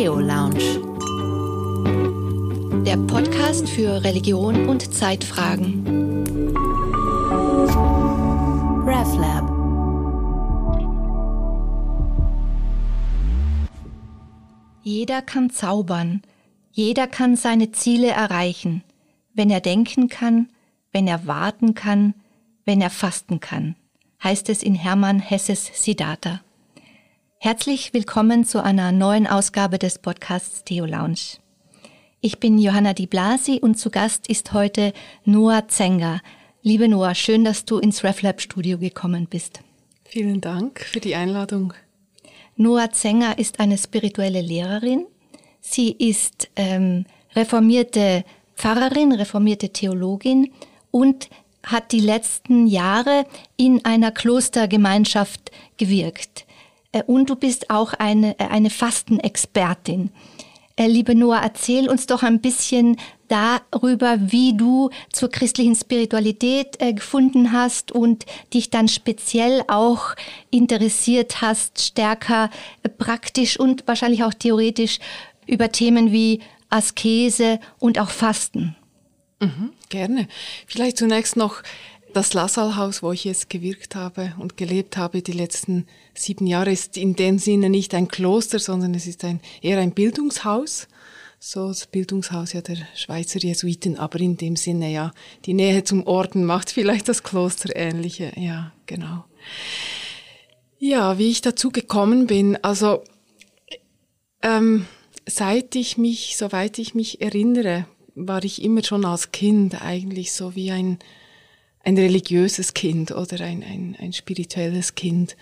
Theo Lounge. Der Podcast für Religion und Zeitfragen. RevLab. Jeder kann zaubern. Jeder kann seine Ziele erreichen, wenn er denken kann, wenn er warten kann, wenn er fasten kann, heißt es in Hermann Hesses Siddhartha. Herzlich willkommen zu einer neuen Ausgabe des Podcasts Theo Lounge. Ich bin Johanna Di Blasi und zu Gast ist heute Noah Zenger. Liebe Noah, schön, dass du ins RefLab Studio gekommen bist. Vielen Dank für die Einladung. Noah Zenger ist eine spirituelle Lehrerin. Sie ist ähm, reformierte Pfarrerin, reformierte Theologin und hat die letzten Jahre in einer Klostergemeinschaft gewirkt. Äh, und du bist auch eine, äh, eine Fastenexpertin. Äh, liebe Noah, erzähl uns doch ein bisschen darüber, wie du zur christlichen Spiritualität gefunden hast und dich dann speziell auch interessiert hast, stärker praktisch und wahrscheinlich auch theoretisch über Themen wie Askese und auch Fasten. Mhm, gerne. Vielleicht zunächst noch das Lassalhaus, wo ich jetzt gewirkt habe und gelebt habe die letzten sieben Jahre, ist in dem Sinne nicht ein Kloster, sondern es ist ein, eher ein Bildungshaus. So das Bildungshaus ja der Schweizer Jesuiten, aber in dem Sinne ja, die Nähe zum Orden macht vielleicht das Kloster ähnliche. Ja, genau. Ja, wie ich dazu gekommen bin, also ähm, seit ich mich, soweit ich mich erinnere, war ich immer schon als Kind eigentlich so wie ein ein religiöses Kind oder ein, ein, ein spirituelles Kind,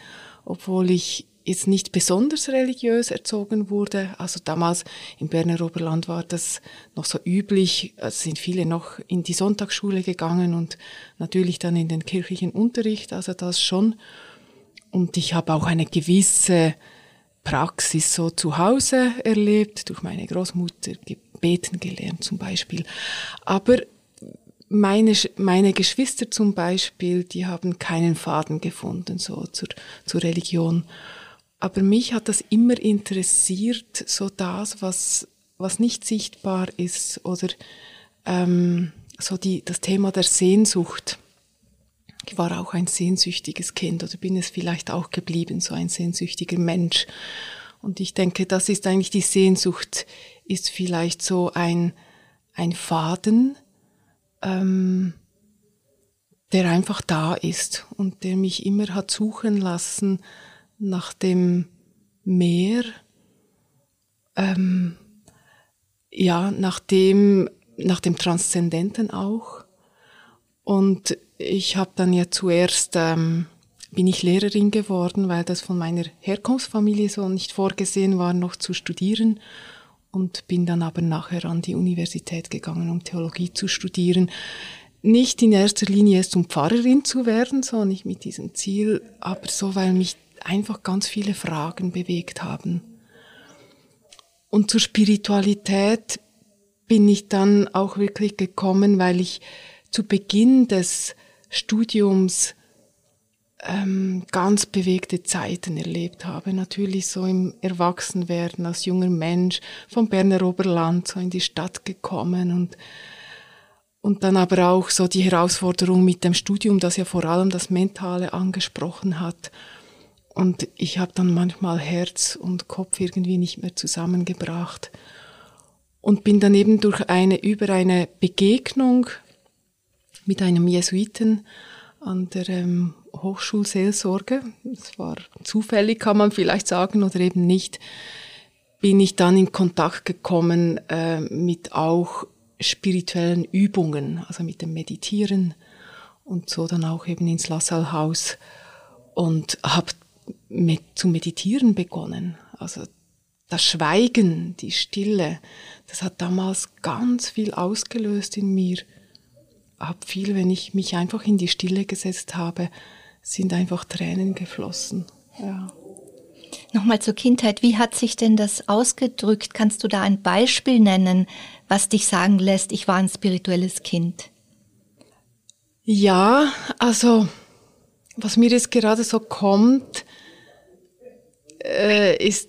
obwohl ich jetzt nicht besonders religiös erzogen wurde. Also damals im Berner Oberland war das noch so üblich. Es sind viele noch in die Sonntagsschule gegangen und natürlich dann in den kirchlichen Unterricht, also das schon. Und ich habe auch eine gewisse Praxis so zu Hause erlebt, durch meine Großmutter gebeten gelernt zum Beispiel. Aber meine, meine Geschwister zum Beispiel, die haben keinen Faden gefunden, so zur, zur Religion. Aber mich hat das immer interessiert, so das, was, was nicht sichtbar ist oder ähm, so die, das Thema der Sehnsucht. Ich war auch ein sehnsüchtiges Kind oder bin es vielleicht auch geblieben, so ein sehnsüchtiger Mensch. Und ich denke, das ist eigentlich die Sehnsucht, ist vielleicht so ein, ein Faden, ähm, der einfach da ist und der mich immer hat suchen lassen nach dem Meer, ähm, ja, nach dem, nach dem Transzendenten auch. Und ich habe dann ja zuerst, ähm, bin ich Lehrerin geworden, weil das von meiner Herkunftsfamilie so nicht vorgesehen war, noch zu studieren und bin dann aber nachher an die Universität gegangen, um Theologie zu studieren. Nicht in erster Linie erst um Pfarrerin zu werden, sondern nicht mit diesem Ziel, aber so, weil mich einfach ganz viele Fragen bewegt haben. Und zur Spiritualität bin ich dann auch wirklich gekommen, weil ich zu Beginn des Studiums ähm, ganz bewegte Zeiten erlebt habe. Natürlich so im Erwachsenwerden als junger Mensch vom Berner Oberland so in die Stadt gekommen und und dann aber auch so die Herausforderung mit dem Studium, das ja vor allem das Mentale angesprochen hat. Und ich habe dann manchmal Herz und Kopf irgendwie nicht mehr zusammengebracht und bin dann eben durch eine über eine Begegnung mit einem Jesuiten an der ähm, Hochschulseelsorge, das war zufällig, kann man vielleicht sagen, oder eben nicht, bin ich dann in Kontakt gekommen äh, mit auch spirituellen Übungen, also mit dem Meditieren und so dann auch eben ins Lassalhaus und habe mit, zu meditieren begonnen. Also das Schweigen, die Stille, das hat damals ganz viel ausgelöst in mir. Hab viel, wenn ich mich einfach in die Stille gesetzt habe, sind einfach Tränen geflossen. Ja. Nochmal zur Kindheit. Wie hat sich denn das ausgedrückt? Kannst du da ein Beispiel nennen, was dich sagen lässt, ich war ein spirituelles Kind? Ja, also was mir jetzt gerade so kommt, äh, ist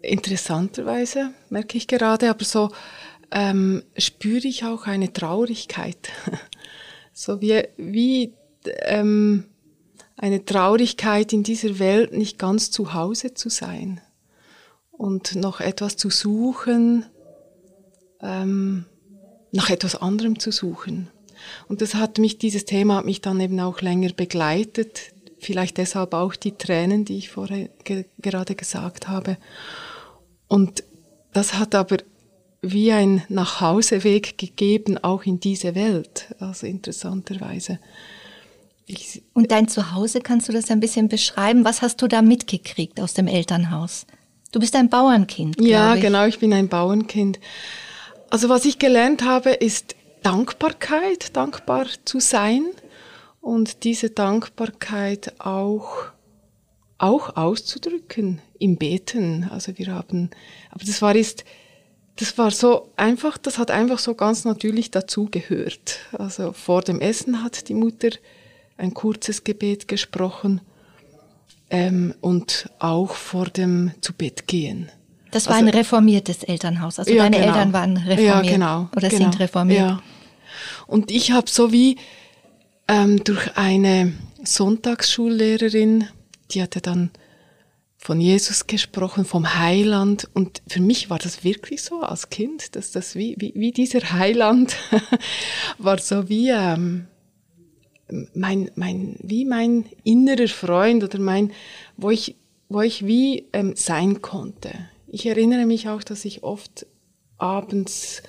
interessanterweise, merke ich gerade, aber so ähm, spüre ich auch eine Traurigkeit. so wie, wie ähm, eine Traurigkeit in dieser Welt nicht ganz zu Hause zu sein und noch etwas zu suchen, ähm, nach etwas anderem zu suchen. Und das hat mich, dieses Thema hat mich dann eben auch länger begleitet. Vielleicht deshalb auch die Tränen, die ich vorher ge gerade gesagt habe. Und das hat aber wie ein Nachhauseweg gegeben, auch in diese Welt. Also interessanterweise. Ich, Und dein Zuhause, kannst du das ein bisschen beschreiben? Was hast du da mitgekriegt aus dem Elternhaus? Du bist ein Bauernkind. Ja, ich. genau, ich bin ein Bauernkind. Also was ich gelernt habe, ist Dankbarkeit, dankbar zu sein und diese Dankbarkeit auch auch auszudrücken im Beten. Also wir haben, aber das war ist, das war so einfach, das hat einfach so ganz natürlich dazugehört. Also vor dem Essen hat die Mutter ein kurzes Gebet gesprochen ähm, und auch vor dem zu Bett gehen. Das war also, ein reformiertes Elternhaus. Also ja, deine genau. Eltern waren reformiert ja, genau, oder genau, sind reformiert. Ja. Und ich habe so wie ähm, durch eine Sonntagsschullehrerin, die hatte dann von Jesus gesprochen, vom Heiland. Und für mich war das wirklich so als Kind, dass das wie, wie, wie dieser Heiland war so wie ähm, mein, mein, wie mein innerer Freund oder mein, wo ich, wo ich wie ähm, sein konnte. Ich erinnere mich auch, dass ich oft abends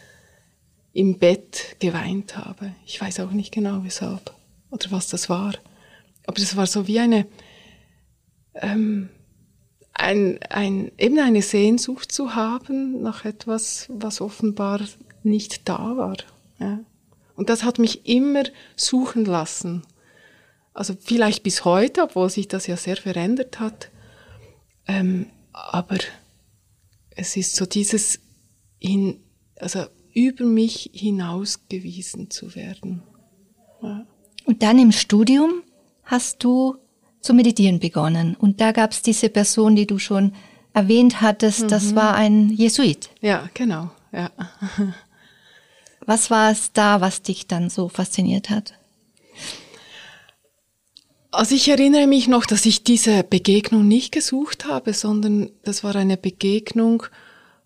im Bett geweint habe. Ich weiß auch nicht genau weshalb oder was das war. Aber es war so wie eine, ähm, ein, ein, eben eine Sehnsucht zu haben nach etwas, was offenbar nicht da war. Ja. Und das hat mich immer suchen lassen. Also vielleicht bis heute, obwohl sich das ja sehr verändert hat. Ähm, aber es ist so dieses hin, also über mich hinausgewiesen zu werden. Ja. Und dann im Studium hast du zu meditieren begonnen. Und da gab es diese Person, die du schon erwähnt hattest, mhm. das war ein Jesuit. Ja, genau. Ja. Was war es da, was dich dann so fasziniert hat? Also ich erinnere mich noch, dass ich diese Begegnung nicht gesucht habe, sondern das war eine Begegnung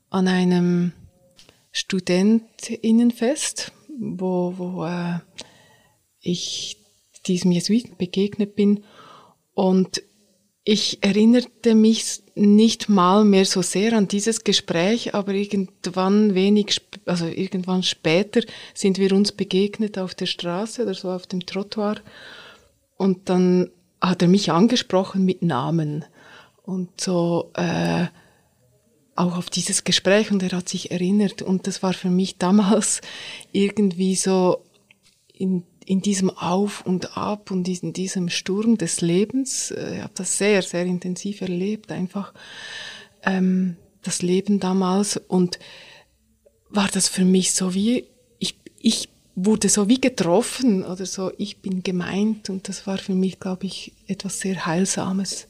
an einem Studentinnenfest, wo, wo äh, ich diesem Jesuiten begegnet bin. Und ich erinnerte mich nicht mal mehr so sehr an dieses Gespräch, aber irgendwann wenig, also irgendwann später sind wir uns begegnet auf der Straße oder so auf dem Trottoir. Und dann hat er mich angesprochen mit Namen und so äh, auch auf dieses Gespräch und er hat sich erinnert und das war für mich damals irgendwie so in, in diesem Auf und Ab und in diesem Sturm des Lebens, äh, ich habe das sehr, sehr intensiv erlebt, einfach ähm, das Leben damals und war das für mich so wie, ich, ich wurde so wie getroffen oder so, ich bin gemeint und das war für mich, glaube ich, etwas sehr Heilsames.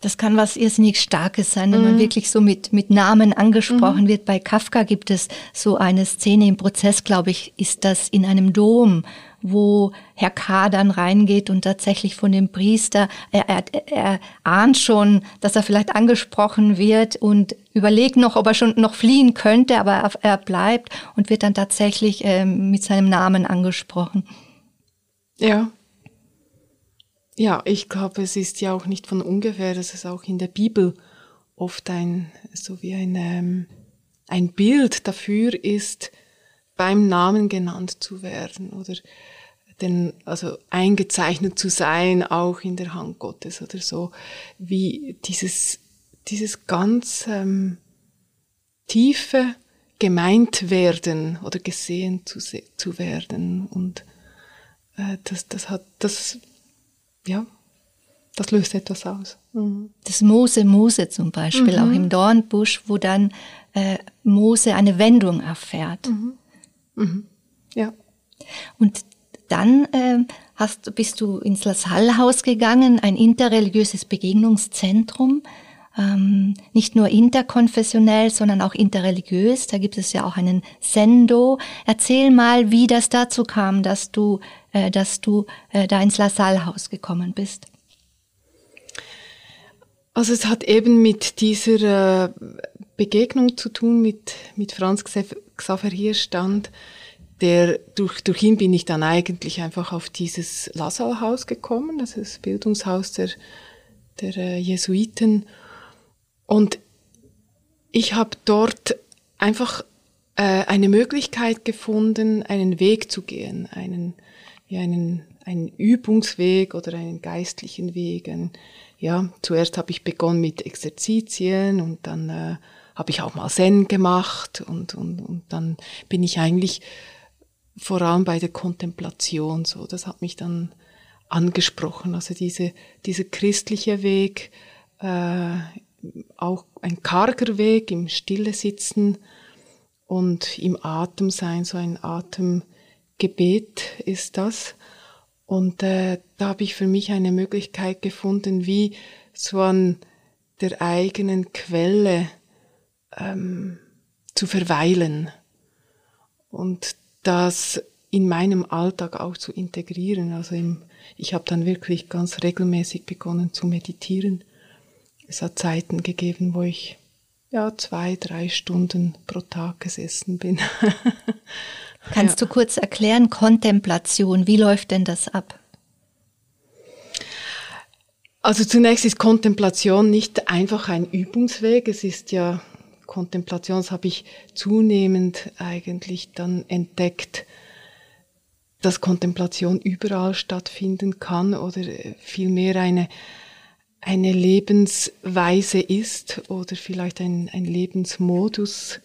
Das kann was irrsinnig Starkes sein, wenn mhm. man wirklich so mit, mit Namen angesprochen mhm. wird. Bei Kafka gibt es so eine Szene im Prozess, glaube ich, ist das in einem Dom, wo Herr K. dann reingeht und tatsächlich von dem Priester, er, er, er ahnt schon, dass er vielleicht angesprochen wird und überlegt noch, ob er schon noch fliehen könnte, aber er, bleibt und wird dann tatsächlich ähm, mit seinem Namen angesprochen. Ja, ja, ich glaube, es ist ja auch nicht von ungefähr, dass es auch in der Bibel oft ein, so wie ein, ähm, ein Bild dafür ist, beim Namen genannt zu werden oder denn, also eingezeichnet zu sein, auch in der Hand Gottes oder so, wie dieses, dieses ganz ähm, tiefe gemeint werden oder gesehen zu, zu werden und äh, das, das hat, das ja, das löst etwas aus. Mhm. Das Mose Mose zum Beispiel, mhm. auch im Dornbusch, wo dann äh, Mose eine Wendung erfährt. Mhm. mhm. Ja. Und dann äh, hast, bist du ins Lassalle-Haus gegangen, ein interreligiöses Begegnungszentrum. ähm, nicht nur interkonfessionell, sondern auch interreligiös. Da gibt es ja auch einen Sendo. Erzähl mal, wie das dazu kam, dass du, äh, dass du äh, da ins La Salle Haus gekommen bist. Also es hat eben mit dieser äh, Begegnung zu tun mit, mit Franz Xaver Hirstand. Der, durch, durch ihn bin ich dann eigentlich einfach auf dieses Lassalhaus gekommen, das ist das Bildungshaus der, der äh, Jesuiten. Und ich habe dort einfach äh, eine Möglichkeit gefunden, einen Weg zu gehen, einen, ja, einen, einen Übungsweg oder einen geistlichen Weg. Ein, ja, zuerst habe ich begonnen mit Exerzitien und dann äh, habe ich auch mal Zen gemacht und, und, und dann bin ich eigentlich vor allem bei der Kontemplation so. Das hat mich dann angesprochen. Also diese, dieser christliche Weg, äh, auch ein karger Weg im Stille sitzen und im Atem sein, so ein Atemgebet ist das. Und äh, da habe ich für mich eine Möglichkeit gefunden, wie so an der eigenen Quelle ähm, zu verweilen und das in meinem Alltag auch zu integrieren. Also im, ich habe dann wirklich ganz regelmäßig begonnen zu meditieren. Es hat Zeiten gegeben, wo ich ja zwei, drei Stunden pro Tag gesessen bin. Kannst ja. du kurz erklären, Kontemplation, wie läuft denn das ab? Also zunächst ist Kontemplation nicht einfach ein Übungsweg. Es ist ja Kontemplation, das habe ich zunehmend eigentlich dann entdeckt, dass Kontemplation überall stattfinden kann oder vielmehr eine, eine Lebensweise ist oder vielleicht ein, ein Lebensmodus.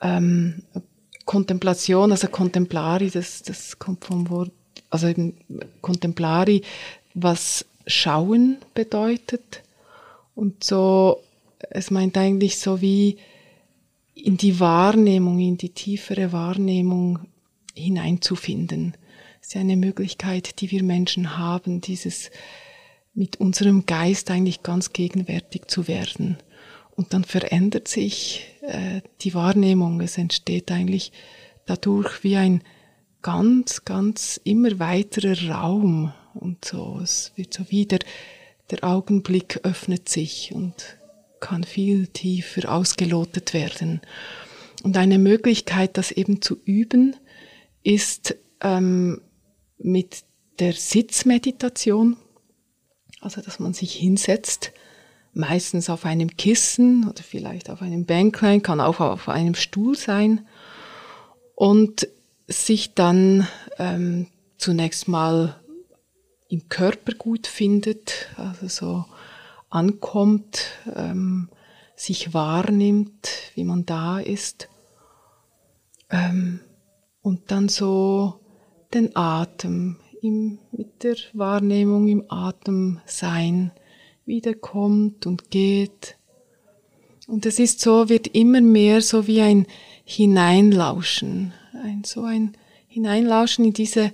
Ähm, Kontemplation, also Contemplari, das, das kommt vom Wort, also eben Contemplari, was schauen bedeutet. Und so es meint eigentlich so wie in die Wahrnehmung, in die tiefere Wahrnehmung hineinzufinden. Das ist ja eine Möglichkeit, die wir Menschen haben, dieses mit unserem Geist eigentlich ganz gegenwärtig zu werden. Und dann verändert sich äh, die Wahrnehmung. Es entsteht eigentlich dadurch wie ein ganz, ganz immer weiterer Raum und so. Es wird so wieder, der Augenblick öffnet sich und kann viel tiefer ausgelotet werden. Und eine Möglichkeit, das eben zu üben, ist ähm, mit der Sitzmeditation, also dass man sich hinsetzt, meistens auf einem Kissen oder vielleicht auf einem Bänklein, kann auch auf einem Stuhl sein und sich dann ähm, zunächst mal im Körper gut findet, also so ankommt, ähm, sich wahrnimmt, wie man da ist. Ähm, und dann so den Atem im, mit der Wahrnehmung im Atem sein, wiederkommt und geht. Und es ist so, wird immer mehr so wie ein Hineinlauschen, ein, so ein Hineinlauschen in diese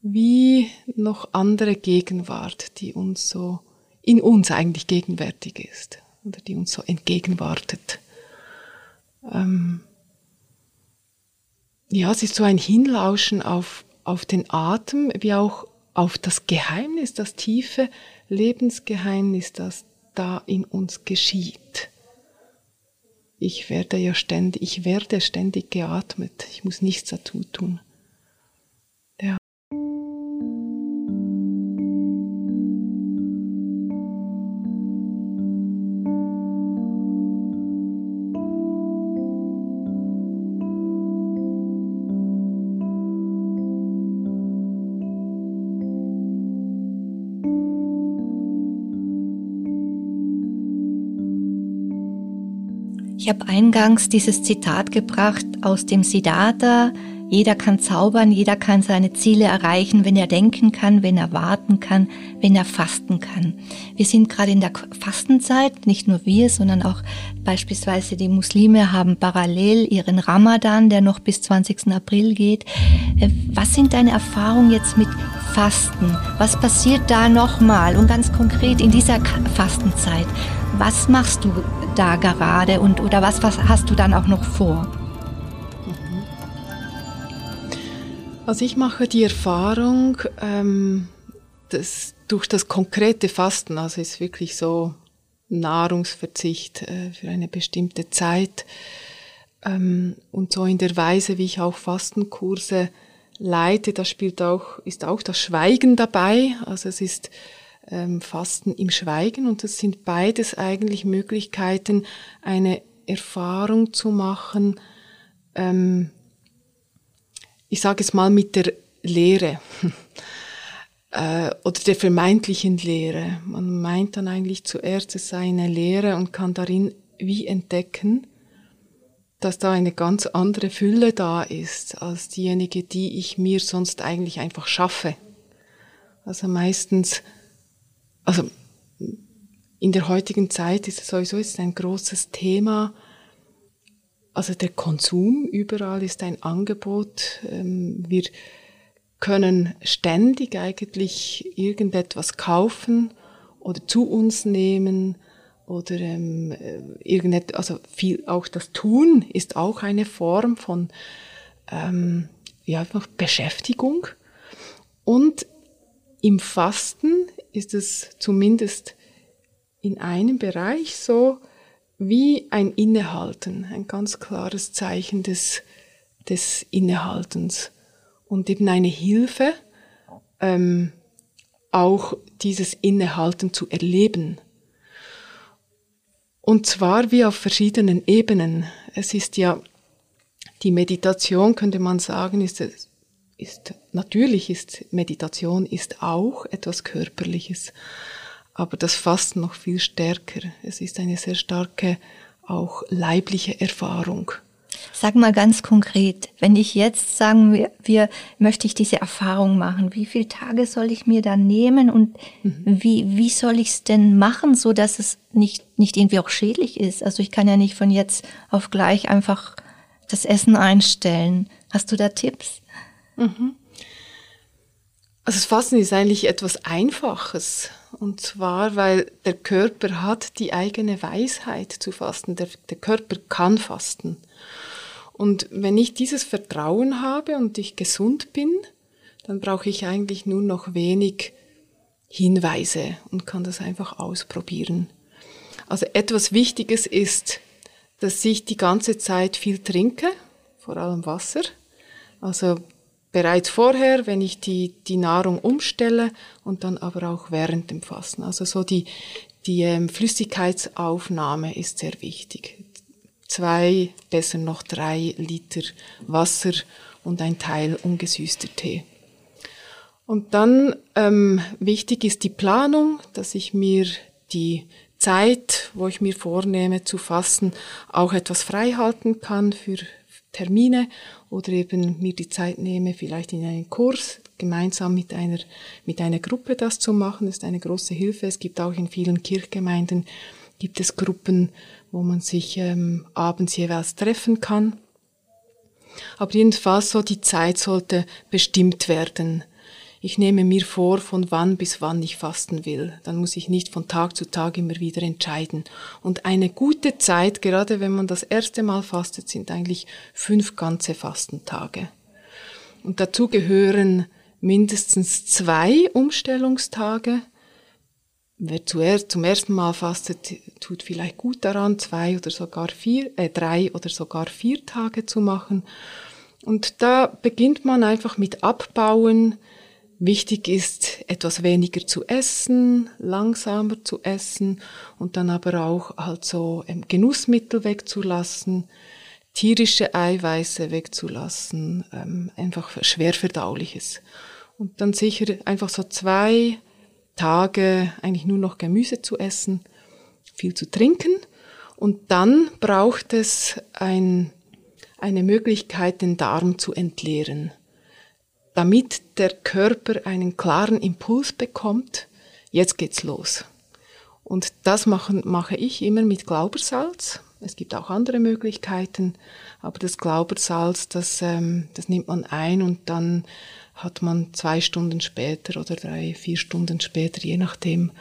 wie noch andere Gegenwart, die uns so in uns eigentlich gegenwärtig ist oder die uns so entgegenwartet. Ähm ja, es ist so ein Hinlauschen auf, auf den Atem, wie auch auf das Geheimnis, das tiefe Lebensgeheimnis, das da in uns geschieht. Ich werde ja ständig, ich werde ständig geatmet. Ich muss nichts dazu tun. Ich habe eingangs dieses Zitat gebracht aus dem Siddhartha. Jeder kann zaubern, jeder kann seine Ziele erreichen, wenn er denken kann, wenn er warten kann, wenn er fasten kann. Wir sind gerade in der Fastenzeit, nicht nur wir, sondern auch beispielsweise die Muslime haben parallel ihren Ramadan, der noch bis 20. April geht. Äh, was sind deine Erfahrungen jetzt mit Fasten. Was passiert da nochmal? Und ganz konkret in dieser Fastenzeit, was machst du da gerade und oder was, was hast du dann auch noch vor? Also ich mache die Erfahrung, ähm, dass durch das konkrete Fasten, also ist wirklich so Nahrungsverzicht äh, für eine bestimmte Zeit ähm, und so in der Weise, wie ich auch Fastenkurse leite, da spielt auch, ist auch das Schweigen dabei. Also es ist ähm, Fasten im Schweigen und das sind beides eigentlich Möglichkeiten, eine Erfahrung zu machen, ähm, ich sage es mal mit der Lehre äh, oder der vermeintlichen Lehre. Man meint dann eigentlich zuerst, es sei eine Lehre und kann darin wie entdecken, dass da eine ganz andere Fülle da ist als diejenige, die ich mir sonst eigentlich einfach schaffe. Also meistens, also in der heutigen Zeit ist es sowieso ist ein großes Thema. Also der Konsum überall ist ein Angebot. Ähm, wir können ständig eigentlich irgendetwas kaufen oder zu uns nehmen oder ähm, äh, irgendetwas, also viel auch das Tun ist auch eine Form von ähm, ja einfach Beschäftigung und im Fasten ist es zumindest in einem Bereich so wie ein Innehalten, ein ganz klares Zeichen des, des Innehaltens und eben eine Hilfe, ähm, auch dieses Innehalten zu erleben. Und zwar wie auf verschiedenen Ebenen. Es ist ja, die Meditation könnte man sagen, ist, ist, natürlich ist Meditation ist auch etwas Körperliches, aber das Fasten noch viel stärker. Es ist eine sehr starke, auch leibliche Erfahrung. Sag mal ganz konkret, wenn ich jetzt sagen wir, wir möchte ich diese Erfahrung machen, wie viele Tage soll ich mir da nehmen und mhm. wie, wie soll ich es denn machen, so dass es nicht, nicht irgendwie auch schädlich ist? Also ich kann ja nicht von jetzt auf gleich einfach das Essen einstellen. Hast du da Tipps? Mhm. Also das Fasten ist eigentlich etwas Einfaches. Und zwar, weil der Körper hat die eigene Weisheit zu fasten. Der, der Körper kann fasten. Und wenn ich dieses Vertrauen habe und ich gesund bin, dann brauche ich eigentlich nur noch wenig Hinweise und kann das einfach ausprobieren. Also etwas Wichtiges ist, dass ich die ganze Zeit viel trinke, vor allem Wasser. Also bereits vorher, wenn ich die, die Nahrung umstelle und dann aber auch während dem Fasten. Also so die, die ähm, Flüssigkeitsaufnahme ist sehr wichtig zwei, besser noch drei Liter Wasser und ein Teil ungesüßter Tee. Und dann ähm, wichtig ist die Planung, dass ich mir die Zeit, wo ich mir vornehme zu fassen, auch etwas frei halten kann für Termine oder eben mir die Zeit nehme, vielleicht in einen Kurs gemeinsam mit einer, mit einer Gruppe das zu machen, das ist eine große Hilfe. Es gibt auch in vielen Kirchgemeinden gibt es Gruppen, wo man sich ähm, abends jeweils treffen kann. Aber jedenfalls so die Zeit sollte bestimmt werden. Ich nehme mir vor, von wann bis wann ich fasten will. Dann muss ich nicht von Tag zu Tag immer wieder entscheiden. Und eine gute Zeit, gerade wenn man das erste Mal fastet, sind eigentlich fünf ganze Fastentage. Und dazu gehören mindestens zwei Umstellungstage, wer zuerst, zum ersten Mal fastet, tut vielleicht gut daran, zwei oder sogar vier, äh, drei oder sogar vier Tage zu machen. Und da beginnt man einfach mit Abbauen. Wichtig ist, etwas weniger zu essen, langsamer zu essen und dann aber auch halt so ähm, Genussmittel wegzulassen, tierische Eiweiße wegzulassen, ähm, einfach schwerverdauliches. Und dann sicher einfach so zwei, Tage eigentlich nur noch Gemüse zu essen, viel zu trinken. Und dann braucht es ein, eine Möglichkeit, den Darm zu entleeren, damit der Körper einen klaren Impuls bekommt, jetzt geht's los. Und das machen, mache ich immer mit Glaubersalz. Es gibt auch andere Möglichkeiten, aber das Glaubersalz, das, ähm, das nimmt man ein und dann hat man zwei Stunden später oder drei, vier Stunden später, je nachdem,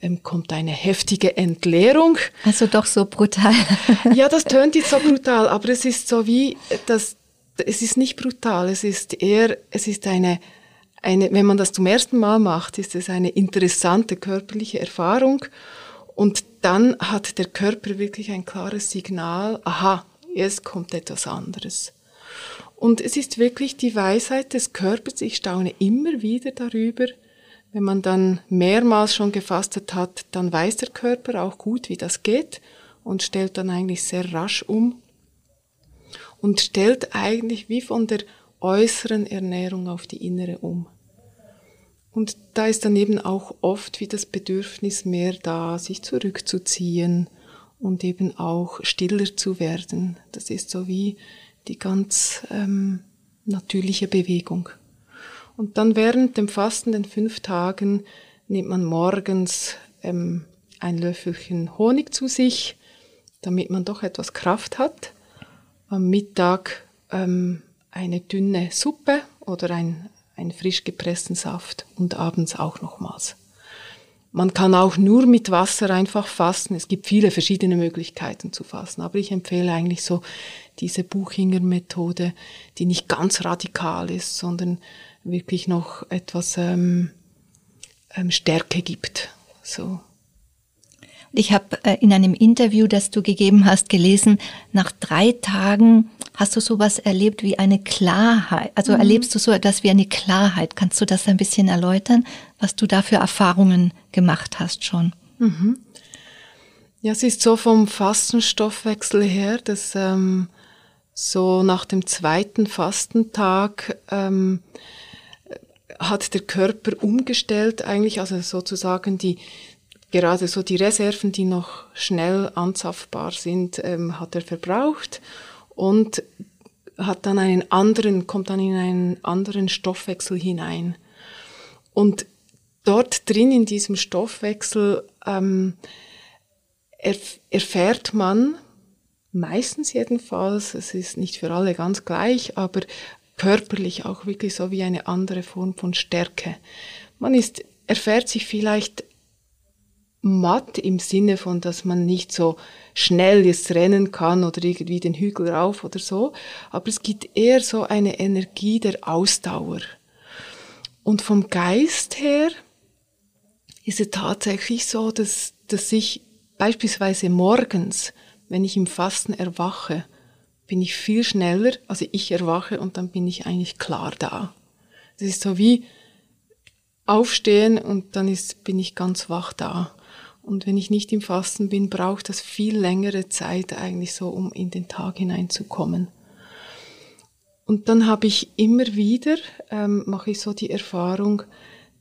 ähm, kommt eine heftige Entleerung. Also doch so brutal. ja, das tönt jetzt so brutal, aber es ist so wie, das, es ist nicht brutal, es ist eher, es ist eine, eine, wenn man das zum ersten Mal macht, ist es eine interessante körperliche Erfahrung. Und dann hat der Körper wirklich ein klares Signal, aha, jetzt kommt etwas anderes. Und es ist wirklich die Weisheit des Körpers, ich staune immer wieder darüber, wenn man dann mehrmals schon gefastet hat, dann weiß der Körper auch gut, wie das geht und stellt dann eigentlich sehr rasch um und stellt eigentlich wie von der äußeren Ernährung auf die innere um. Und da ist dann eben auch oft wie das Bedürfnis mehr da, sich zurückzuziehen und eben auch stiller zu werden. Das ist so wie die ganz ähm, natürliche Bewegung. Und dann während dem Fasten, den fünf Tagen, nimmt man morgens ähm, ein Löffelchen Honig zu sich, damit man doch etwas Kraft hat. Am Mittag ähm, eine dünne Suppe oder ein, einen frisch gepressten Saft und abends auch nochmals. Man kann auch nur mit Wasser einfach fasten. Es gibt viele verschiedene Möglichkeiten zu fasten, aber ich empfehle eigentlich so diese Buchinger Methode, die nicht ganz radikal ist, sondern wirklich noch etwas ähm, ähm, Stärke gibt. So. Ich habe äh, in einem Interview, das du gegeben hast, gelesen, nach drei Tagen hast du sowas erlebt wie eine Klarheit. Also mhm. erlebst du so etwas wie eine Klarheit. Kannst du das ein bisschen erläutern, was du da für Erfahrungen gemacht hast schon? Mhm. Ja, es ist so vom Fastenstoffwechsel her, dass ähm, so nach dem zweiten Fastentag ähm, hat der Körper umgestellt eigentlich, also sozusagen die gerade so die Reserven, die noch schnell anzapfbar sind, ähm, hat er verbraucht und hat dann einen anderen, kommt dann in einen anderen Stoffwechsel hinein. Und dort drin in diesem Stoffwechsel ähm, erf erfährt man meistens jedenfalls, es ist nicht für alle ganz gleich, aber körperlich auch wirklich so wie eine andere Form von Stärke. Man ist, erfährt sich vielleicht matt im Sinne von, dass man nicht so schnell jetzt rennen kann oder irgendwie den Hügel rauf oder so, aber es gibt eher so eine Energie der Ausdauer. Und vom Geist her ist es tatsächlich so, dass, dass ich beispielsweise morgens, wenn ich im Fasten erwache, bin ich viel schneller, also ich erwache und dann bin ich eigentlich klar da. Das ist so wie aufstehen und dann ist, bin ich ganz wach da. Und wenn ich nicht im Fasten bin, braucht das viel längere Zeit eigentlich so, um in den Tag hineinzukommen. Und dann habe ich immer wieder, ähm, mache ich so die Erfahrung,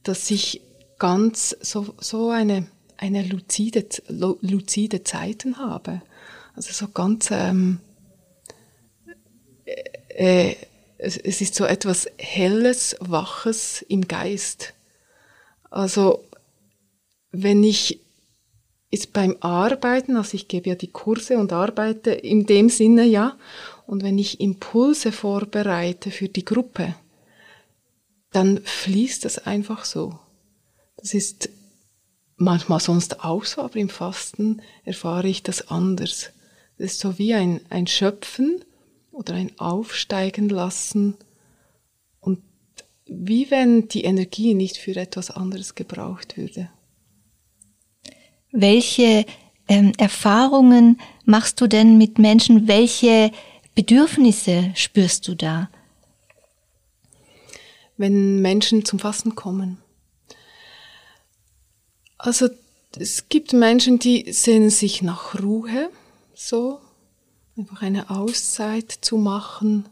dass ich ganz so, so eine, eine luzide, luzide Zeiten habe. Also so ganz, ähm, äh, es, es ist so etwas Helles, Waches im Geist. Also wenn ich ist beim Arbeiten, also ich gebe ja die Kurse und arbeite in dem Sinne ja, und wenn ich Impulse vorbereite für die Gruppe, dann fließt das einfach so. Das ist manchmal sonst auch so, aber im Fasten erfahre ich das anders. Das ist so wie ein, ein Schöpfen oder ein Aufsteigen lassen und wie wenn die Energie nicht für etwas anderes gebraucht würde. Welche ähm, Erfahrungen machst du denn mit Menschen? Welche Bedürfnisse spürst du da? Wenn Menschen zum Fassen kommen. Also es gibt Menschen, die sehnen sich nach Ruhe, so einfach eine Auszeit zu machen,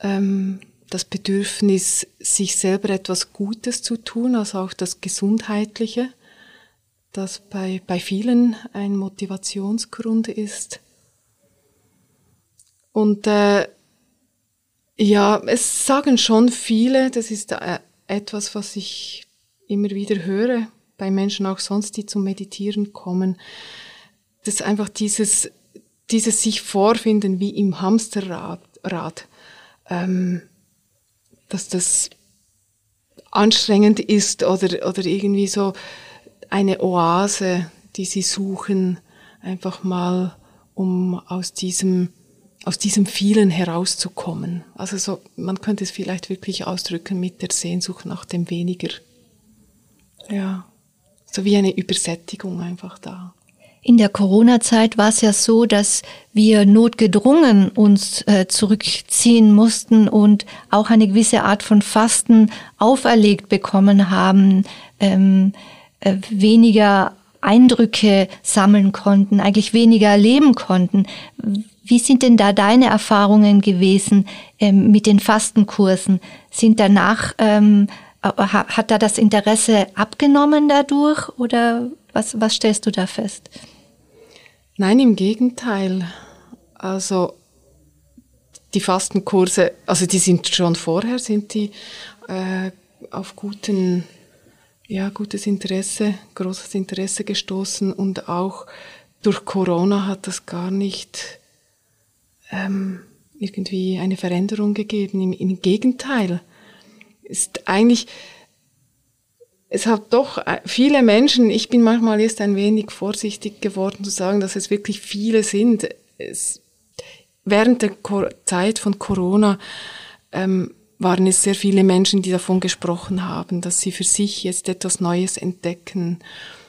ähm, das Bedürfnis, sich selber etwas Gutes zu tun, also auch das Gesundheitliche das bei, bei vielen ein Motivationsgrund ist. Und äh, ja, es sagen schon viele, das ist äh, etwas, was ich immer wieder höre bei Menschen auch sonst, die zum Meditieren kommen. dass einfach dieses, dieses sich vorfinden wie im Hamsterrad, Rad, ähm, dass das anstrengend ist oder, oder irgendwie so eine Oase, die sie suchen, einfach mal, um aus diesem, aus diesem vielen herauszukommen. Also so, man könnte es vielleicht wirklich ausdrücken mit der Sehnsucht nach dem weniger. Ja. So wie eine Übersättigung einfach da. In der Corona-Zeit war es ja so, dass wir notgedrungen uns äh, zurückziehen mussten und auch eine gewisse Art von Fasten auferlegt bekommen haben, ähm, äh, weniger Eindrücke sammeln konnten, eigentlich weniger erleben konnten. Wie sind denn da deine Erfahrungen gewesen ähm, mit den Fastenkursen? Sind danach, ähm, hat da das Interesse abgenommen dadurch oder was, was stellst du da fest? Nein, im Gegenteil. Also die Fastenkurse, also die sind schon vorher, sind die äh, auf guten ja, gutes Interesse, großes Interesse gestoßen und auch durch Corona hat das gar nicht ähm, irgendwie eine Veränderung gegeben. Im, Im Gegenteil, ist eigentlich, es hat doch äh, viele Menschen, ich bin manchmal jetzt ein wenig vorsichtig geworden zu sagen, dass es wirklich viele sind. Es, während der Zeit von Corona ähm, waren es sehr viele Menschen, die davon gesprochen haben, dass sie für sich jetzt etwas Neues entdecken.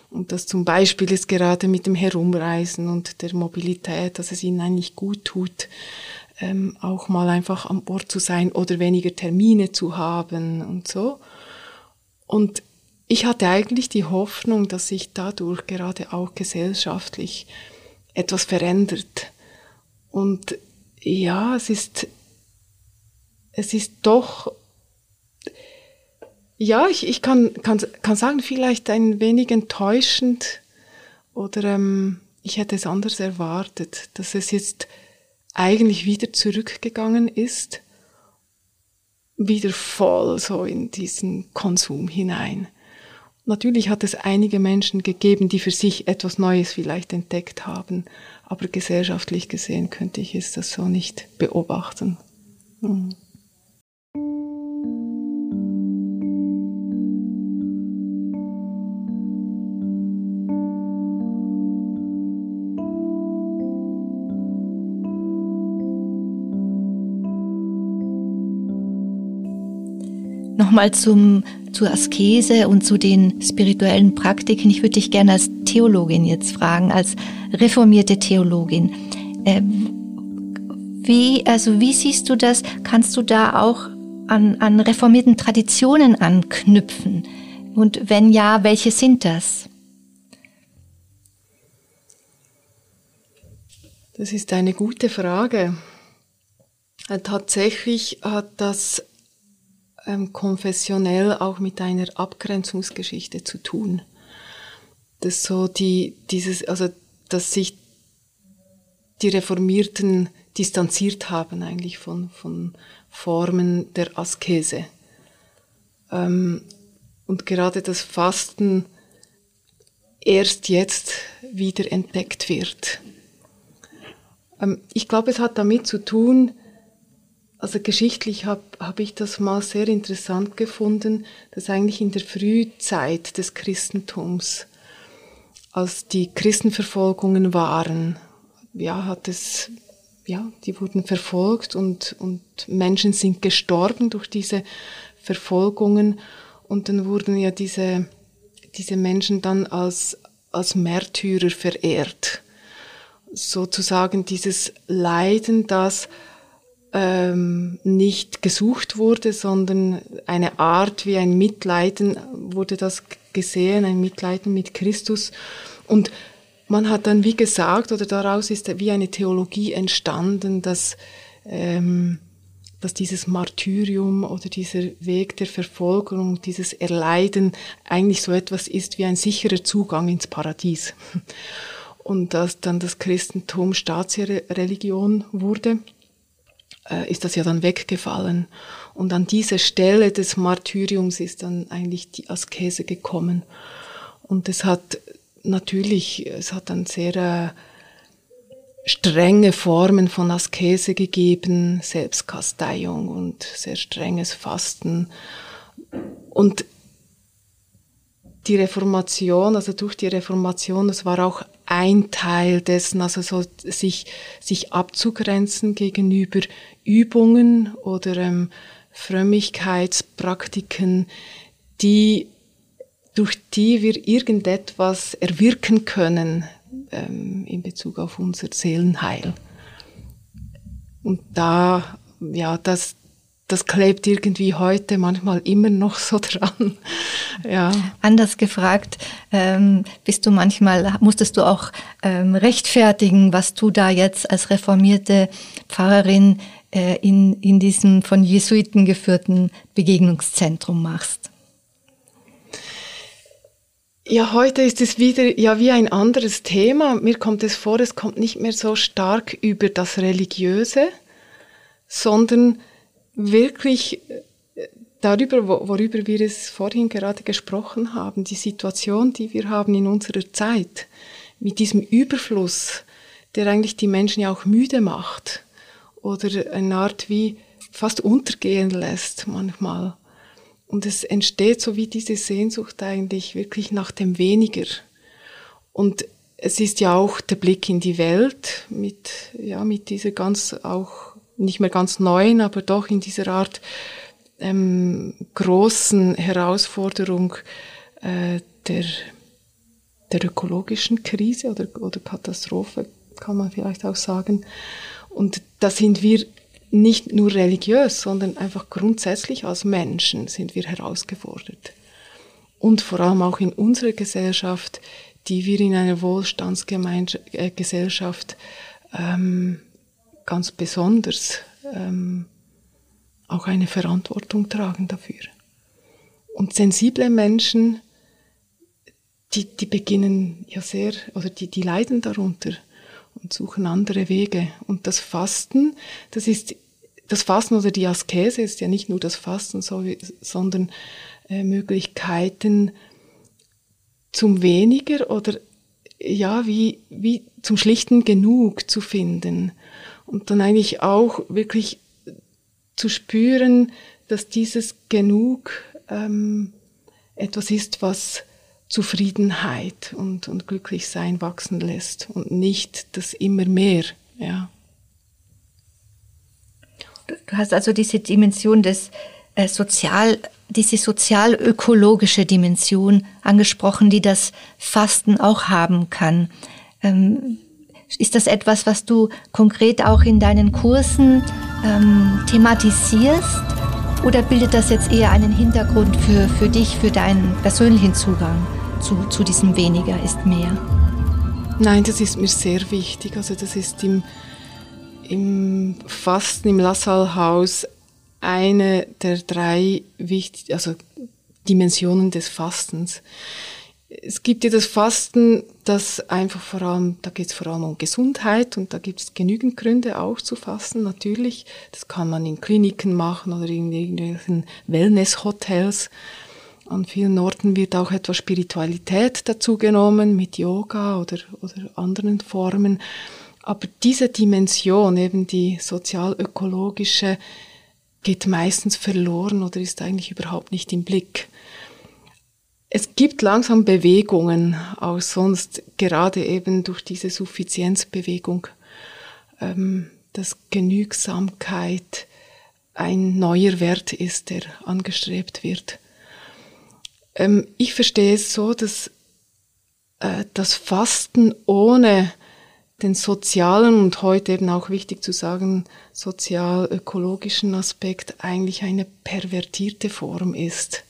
Und das zum Beispiel ist gerade mit dem Herumreisen und der Mobilität, dass es ihnen eigentlich gut tut, ähm, auch mal einfach am Ort zu sein oder weniger Termine zu haben und so. Und ich hatte eigentlich die Hoffnung, dass sich dadurch gerade auch gesellschaftlich etwas verändert. Und ja, es ist es ist doch, ja, ich, ich kann, kann, kann sagen, vielleicht ein wenig enttäuschend oder ähm, ich hätte es anders erwartet, dass es jetzt eigentlich wieder zurückgegangen ist, wieder voll so in diesen Konsum hinein. Natürlich hat es einige Menschen gegeben, die für sich etwas Neues vielleicht entdeckt haben, aber gesellschaftlich gesehen könnte ich es das so nicht beobachten. Mhm. Nochmal zum, zur Askese und zu den spirituellen Praktiken. Ich würde dich gerne als Theologin jetzt fragen, als reformierte Theologin. Äh, wie, also wie siehst du das? Kannst du da auch an, an reformierten Traditionen anknüpfen? Und wenn ja, welche sind das? Das ist eine gute Frage. Äh, tatsächlich hat das ähm, konfessionell auch mit einer Abgrenzungsgeschichte zu tun. Das so die, dieses, also, dass sich die Reformierten distanziert haben eigentlich von, von Formen der Askese. Ähm, und gerade das Fasten erst jetzt wieder entdeckt wird. Ähm, ich glaube, es hat damit zu tun, also geschichtlich habe hab ich das mal sehr interessant gefunden, dass eigentlich in der Frühzeit des Christentums, als die Christenverfolgungen waren, ja, hat es, ja, die wurden verfolgt und, und Menschen sind gestorben durch diese Verfolgungen und dann wurden ja diese, diese Menschen dann als, als Märtyrer verehrt. Sozusagen dieses Leiden, das ähm, nicht gesucht wurde, sondern eine Art wie ein Mitleiden wurde das gesehen, ein Mitleiden mit Christus. Und man hat dann wie gesagt, oder daraus ist wie eine Theologie entstanden, dass, ähm, dass dieses Martyrium oder dieser Weg der Verfolgung, dieses Erleiden eigentlich so etwas ist wie ein sicherer Zugang ins Paradies. Und dass dann das Christentum Staatsreligion wurde äh, ist das ja dann weggefallen. Und an diese Stelle des Martyriums ist dann eigentlich die Askese gekommen. Und es hat natürlich, es hat dann sehr äh, strenge Formen von Askese gegeben, Selbstkasteiung und sehr strenges Fasten. Und die Reformation, also durch die Reformation, das war auch ein Teil dessen, also so sich, sich abzugrenzen gegenüber Übungen oder ähm, Frömmigkeitspraktiken, die, durch die wir irgendetwas erwirken können ähm, in Bezug auf unser Seelenheil. Und da, ja, das, das klebt irgendwie heute manchmal immer noch so dran. ja. Anders gefragt, ähm, bist du manchmal, musstest du auch ähm, rechtfertigen, was du da jetzt als reformierte Pfarrerin äh, in, in diesem von Jesuiten geführten Begegnungszentrum machst? Ja, heute ist es wieder ja wie ein anderes Thema. Mir kommt es vor, es kommt nicht mehr so stark über das Religiöse, sondern wirklich äh, darüber, worüber wir es vorhin gerade gesprochen haben, die Situation, die wir haben in unserer Zeit, mit diesem Überfluss, der eigentlich die Menschen ja auch müde macht oder eine Art wie fast untergehen lässt manchmal. Und es entsteht so wie diese Sehnsucht eigentlich wirklich nach dem Weniger. Und es ist ja auch der Blick in die Welt mit, ja, mit dieser ganz auch nicht mehr ganz neuen, aber doch in dieser Art ähm, großen Herausforderung äh, der, der ökologischen Krise oder, oder Katastrophe, kann man vielleicht auch sagen. Und da sind wir nicht nur religiös, sondern einfach grundsätzlich als Menschen sind wir herausgefordert. Und vor allem auch in unserer Gesellschaft, die wir in einer Wohlstandsgesellschaft äh, ähm, ganz besonders ähm, auch eine Verantwortung tragen dafür. Und sensible Menschen, die, die beginnen ja sehr, oder die, die leiden darunter und suchen andere Wege. Und das Fasten, das ist, das Fasten oder die Askese ist ja nicht nur das Fasten, sondern äh, Möglichkeiten zum weniger oder ja, wie, wie zum schlichten Genug zu finden und dann eigentlich auch wirklich zu spüren, dass dieses Genug ähm, etwas ist, was Zufriedenheit und, und Glücklichsein wachsen lässt und nicht das immer mehr. Ja. Du hast also diese Dimension des äh, sozial, diese sozial-ökologische Dimension angesprochen, die das Fasten auch haben kann. Ähm, ist das etwas, was du konkret auch in deinen Kursen ähm, thematisierst? Oder bildet das jetzt eher einen Hintergrund für, für dich, für deinen persönlichen Zugang zu, zu diesem weniger ist mehr? Nein, das ist mir sehr wichtig. Also das ist im, im Fasten im Lassalhaus eine der drei wichtig, also Dimensionen des Fastens es gibt ja das Fasten, das einfach vor allem, da geht es vor allem um Gesundheit und da gibt es genügend Gründe auch zu fasten, natürlich. Das kann man in Kliniken machen oder in irgendwelchen Wellness-Hotels. An vielen Orten wird auch etwas Spiritualität dazu genommen mit Yoga oder, oder anderen Formen. Aber diese Dimension, eben die sozial-ökologische, geht meistens verloren oder ist eigentlich überhaupt nicht im Blick. Es gibt langsam Bewegungen, auch sonst gerade eben durch diese Suffizienzbewegung, ähm, dass Genügsamkeit ein neuer Wert ist, der angestrebt wird. Ähm, ich verstehe es so, dass äh, das Fasten ohne den sozialen und heute eben auch wichtig zu sagen, sozial-ökologischen Aspekt eigentlich eine pervertierte Form ist.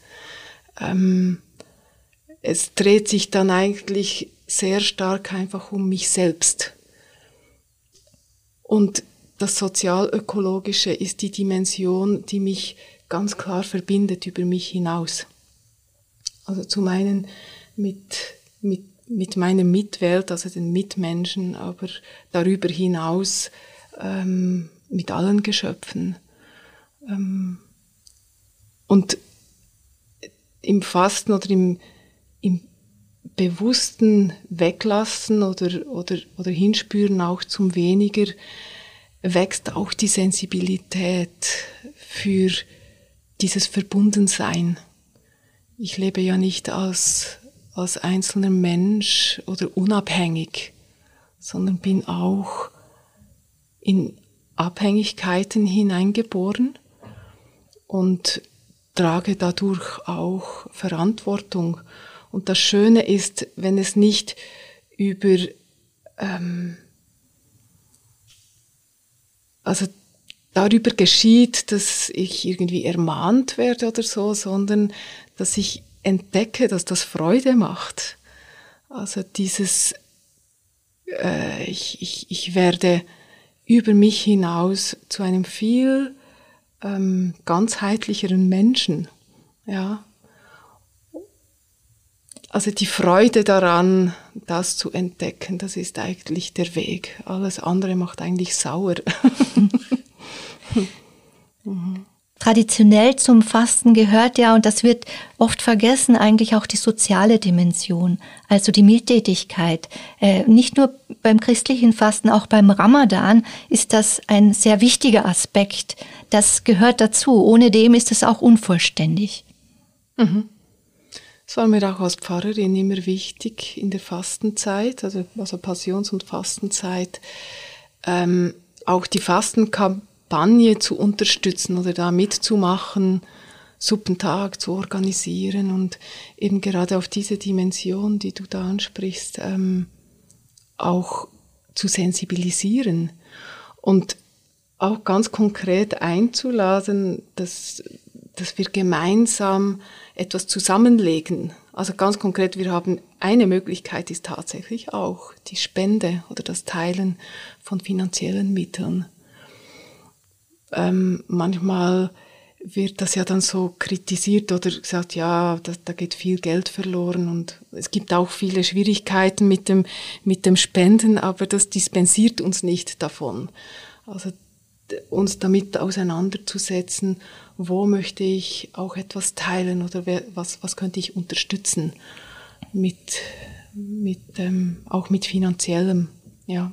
Ähm, es dreht sich dann eigentlich sehr stark einfach um mich selbst. Und das sozialökologische ist die Dimension, die mich ganz klar verbindet über mich hinaus. Also zum einen mit, mit, mit meiner Mitwelt, also den Mitmenschen, aber darüber hinaus ähm, mit allen Geschöpfen. Ähm, und im Fasten oder im, im bewussten Weglassen oder, oder, oder Hinspüren auch zum weniger wächst auch die Sensibilität für dieses Verbundensein. Ich lebe ja nicht als, als einzelner Mensch oder unabhängig, sondern bin auch in Abhängigkeiten hineingeboren und trage dadurch auch Verantwortung. Und das Schöne ist, wenn es nicht über, ähm, also darüber geschieht, dass ich irgendwie ermahnt werde oder so, sondern dass ich entdecke, dass das Freude macht. Also dieses, äh, ich, ich, ich werde über mich hinaus zu einem viel ähm, ganzheitlicheren Menschen. Ja. Also die Freude daran, das zu entdecken, das ist eigentlich der Weg. Alles andere macht eigentlich sauer. mhm. Traditionell zum Fasten gehört ja, und das wird oft vergessen, eigentlich auch die soziale Dimension, also die Mildtätigkeit. Äh, nicht nur beim christlichen Fasten, auch beim Ramadan ist das ein sehr wichtiger Aspekt. Das gehört dazu. Ohne dem ist es auch unvollständig. Mhm. Das war mir auch als Pfarrerin immer wichtig in der Fastenzeit, also, also Passions- und Fastenzeit, ähm, auch die Fastenkampagne Kampagne zu unterstützen oder da mitzumachen, Suppentag zu organisieren und eben gerade auf diese Dimension, die du da ansprichst, ähm, auch zu sensibilisieren und auch ganz konkret einzuladen, dass, dass wir gemeinsam etwas zusammenlegen. Also ganz konkret, wir haben eine Möglichkeit ist tatsächlich auch die Spende oder das Teilen von finanziellen Mitteln ähm, manchmal wird das ja dann so kritisiert oder gesagt, ja, da, da geht viel Geld verloren und es gibt auch viele Schwierigkeiten mit dem, mit dem Spenden, aber das dispensiert uns nicht davon. Also uns damit auseinanderzusetzen, wo möchte ich auch etwas teilen oder wer, was, was könnte ich unterstützen mit, mit ähm, auch mit finanziellem, ja.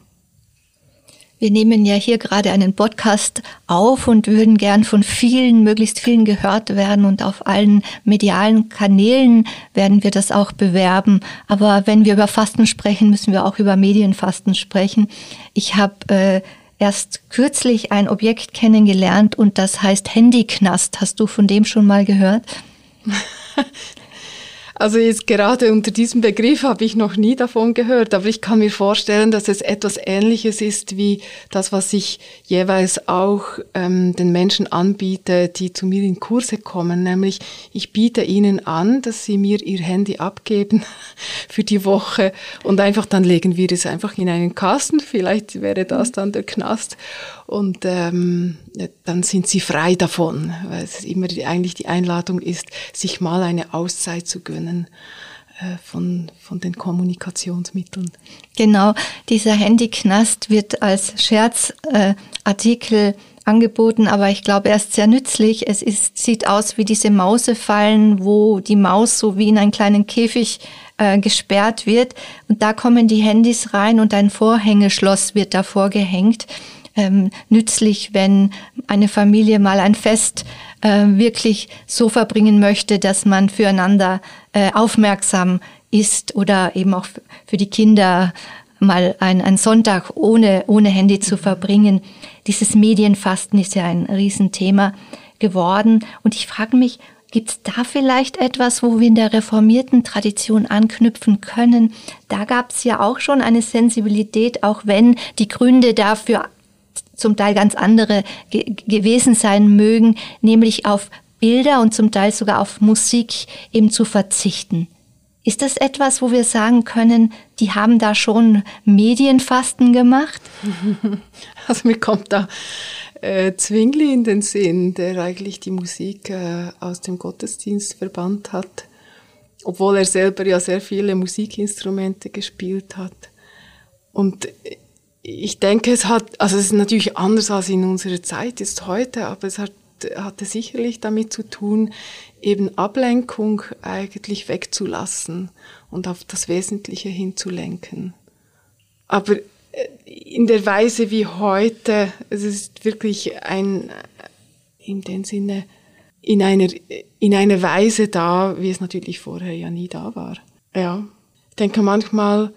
Wir nehmen ja hier gerade einen Podcast auf und würden gern von vielen, möglichst vielen gehört werden und auf allen medialen Kanälen werden wir das auch bewerben. Aber wenn wir über Fasten sprechen, müssen wir auch über Medienfasten sprechen. Ich habe äh, erst kürzlich ein Objekt kennengelernt und das heißt Handyknast. Hast du von dem schon mal gehört? Also jetzt gerade unter diesem Begriff habe ich noch nie davon gehört, aber ich kann mir vorstellen, dass es etwas Ähnliches ist wie das, was ich jeweils auch ähm, den Menschen anbiete, die zu mir in Kurse kommen. Nämlich ich biete ihnen an, dass sie mir ihr Handy abgeben für die Woche und einfach dann legen wir es einfach in einen Kasten. Vielleicht wäre das mhm. dann der Knast und ähm, dann sind sie frei davon, weil es immer die, eigentlich die Einladung ist, sich mal eine Auszeit zu gönnen äh, von, von den Kommunikationsmitteln. Genau, dieser Handyknast wird als Scherzartikel äh, angeboten, aber ich glaube, er ist sehr nützlich. Es ist, sieht aus wie diese Mausefallen, wo die Maus so wie in einen kleinen Käfig äh, gesperrt wird und da kommen die Handys rein und ein Vorhängeschloss wird davor gehängt ähm, nützlich, wenn eine Familie mal ein Fest äh, wirklich so verbringen möchte, dass man füreinander äh, aufmerksam ist oder eben auch für die Kinder mal ein, ein Sonntag ohne, ohne Handy zu verbringen. Dieses Medienfasten ist ja ein Riesenthema geworden. Und ich frage mich, Gibt es da vielleicht etwas, wo wir in der reformierten Tradition anknüpfen können? Da gab es ja auch schon eine Sensibilität, auch wenn die Gründe dafür zum Teil ganz andere ge gewesen sein mögen, nämlich auf Bilder und zum Teil sogar auf Musik eben zu verzichten. Ist das etwas, wo wir sagen können, die haben da schon Medienfasten gemacht? Also mir kommt da äh, Zwingli in den Sinn, der eigentlich die Musik äh, aus dem Gottesdienst verbannt hat, obwohl er selber ja sehr viele Musikinstrumente gespielt hat. Und ich denke, es hat, also es ist natürlich anders als in unserer Zeit, ist heute, aber es hat hatte sicherlich damit zu tun, eben Ablenkung eigentlich wegzulassen und auf das Wesentliche hinzulenken. Aber äh, in der Weise wie heute, es ist wirklich ein, in dem Sinne, in einer, in einer Weise da, wie es natürlich vorher ja nie da war. Ja. Ich denke manchmal,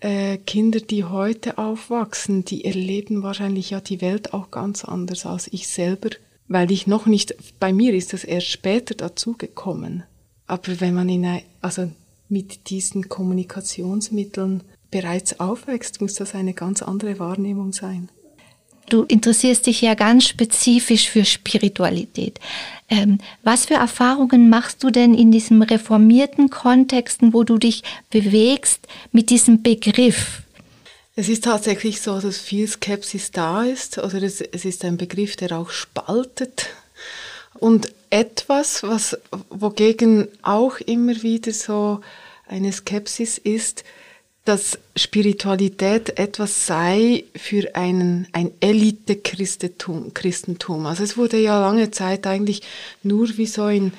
äh, Kinder, die heute aufwachsen, die erleben wahrscheinlich ja die Welt auch ganz anders als ich selber, weil ich noch nicht, bei mir ist das erst später dazugekommen. Aber wenn man in ein, also mit diesen Kommunikationsmitteln bereits aufwächst, muss das eine ganz andere Wahrnehmung sein. Du interessierst dich ja ganz spezifisch für Spiritualität. Ähm, was für Erfahrungen machst du denn in diesem reformierten Kontexten, wo du dich bewegst mit diesem Begriff? Es ist tatsächlich so, dass viel Skepsis da ist. Also es, es ist ein Begriff, der auch spaltet. Und etwas, was, wogegen auch immer wieder so eine Skepsis ist, dass Spiritualität etwas sei für einen, ein Elite-Christentum. Christentum. Also es wurde ja lange Zeit eigentlich nur wie so in,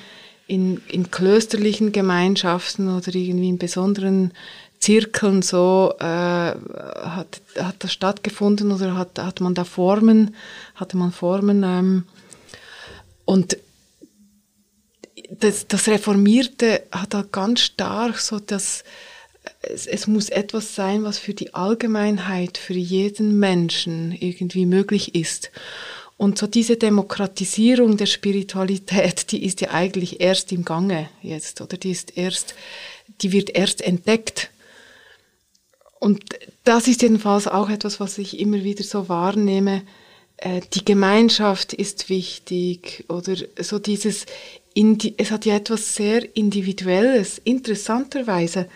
in, in klösterlichen Gemeinschaften oder irgendwie in besonderen Zirkeln so äh, hat, hat das stattgefunden oder hat, hat man da Formen, hatte man Formen ähm, und das, das Reformierte hat da ganz stark so das es, es muss etwas sein, was für die Allgemeinheit, für jeden Menschen irgendwie möglich ist. Und so diese Demokratisierung der Spiritualität, die ist ja eigentlich erst im Gange jetzt, oder die ist erst, die wird erst entdeckt. Und das ist jedenfalls auch etwas, was ich immer wieder so wahrnehme. Äh, die Gemeinschaft ist wichtig oder so dieses, es hat ja etwas sehr Individuelles. Interessanterweise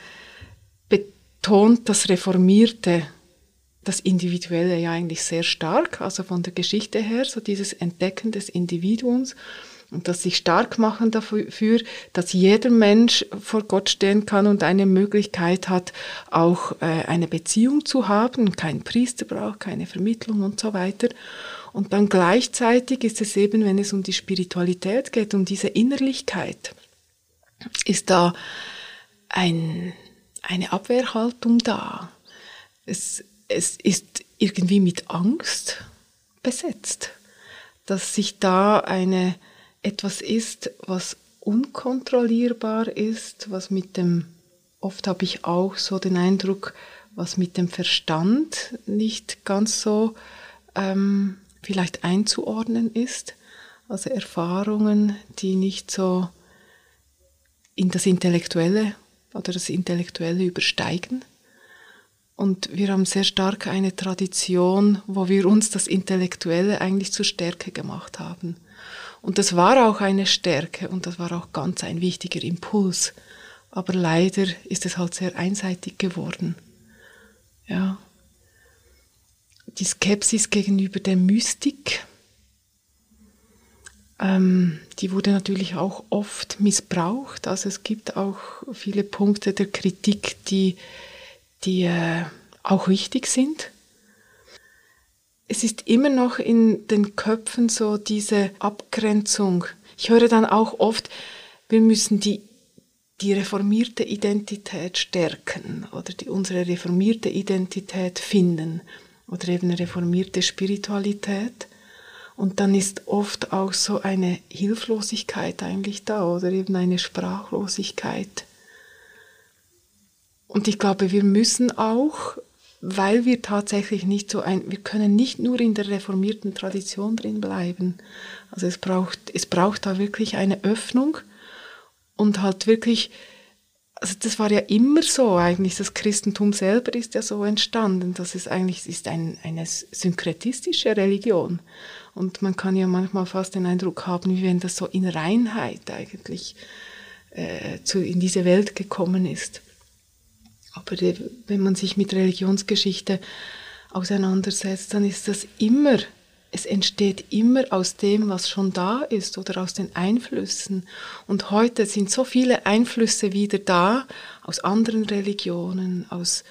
betont das Reformierte das Individuelle ja eigentlich sehr stark, also von der Geschichte her, so dieses Entdecken des Individuums und das sich stark machen dafür, dass jeder Mensch vor Gott stehen kann und eine Möglichkeit hat, auch äh, eine Beziehung zu haben, keinen Priester braucht, keine Vermittlung und so weiter. Und dann gleichzeitig ist es eben, wenn es um die Spiritualität geht, um diese Innerlichkeit, ist da ein eine Abwehrhaltung da. Es, es ist irgendwie mit Angst besetzt, dass sich da eine, etwas ist, was unkontrollierbar ist, was mit dem, oft habe ich auch so den Eindruck, was mit dem Verstand nicht ganz so ähm, vielleicht einzuordnen ist. Also Erfahrungen, die nicht so in das Intellektuelle oder das Intellektuelle übersteigen. Und wir haben sehr stark eine Tradition, wo wir uns das Intellektuelle eigentlich zur Stärke gemacht haben. Und das war auch eine Stärke und das war auch ganz ein wichtiger Impuls. Aber leider ist es halt sehr einseitig geworden. Ja. Die Skepsis gegenüber der Mystik, ähm, die wurde natürlich auch oft missbraucht. Also es gibt auch viele Punkte der Kritik, die, die äh, auch wichtig sind. Es ist immer noch in den Köpfen so diese Abgrenzung. Ich höre dann auch oft, wir müssen die, die reformierte Identität stärken oder die, unsere reformierte Identität finden oder eben reformierte Spiritualität. Und dann ist oft auch so eine Hilflosigkeit eigentlich da oder eben eine Sprachlosigkeit. Und ich glaube, wir müssen auch, weil wir tatsächlich nicht so ein, wir können nicht nur in der reformierten Tradition drin bleiben. Also es braucht, es braucht da wirklich eine Öffnung und halt wirklich, also das war ja immer so eigentlich, das Christentum selber ist ja so entstanden, dass es eigentlich ist ein, eine synkretistische Religion. Und man kann ja manchmal fast den Eindruck haben, wie wenn das so in Reinheit eigentlich äh, zu, in diese Welt gekommen ist. Aber wenn man sich mit Religionsgeschichte auseinandersetzt, dann ist das immer, es entsteht immer aus dem, was schon da ist oder aus den Einflüssen. Und heute sind so viele Einflüsse wieder da aus anderen Religionen, aus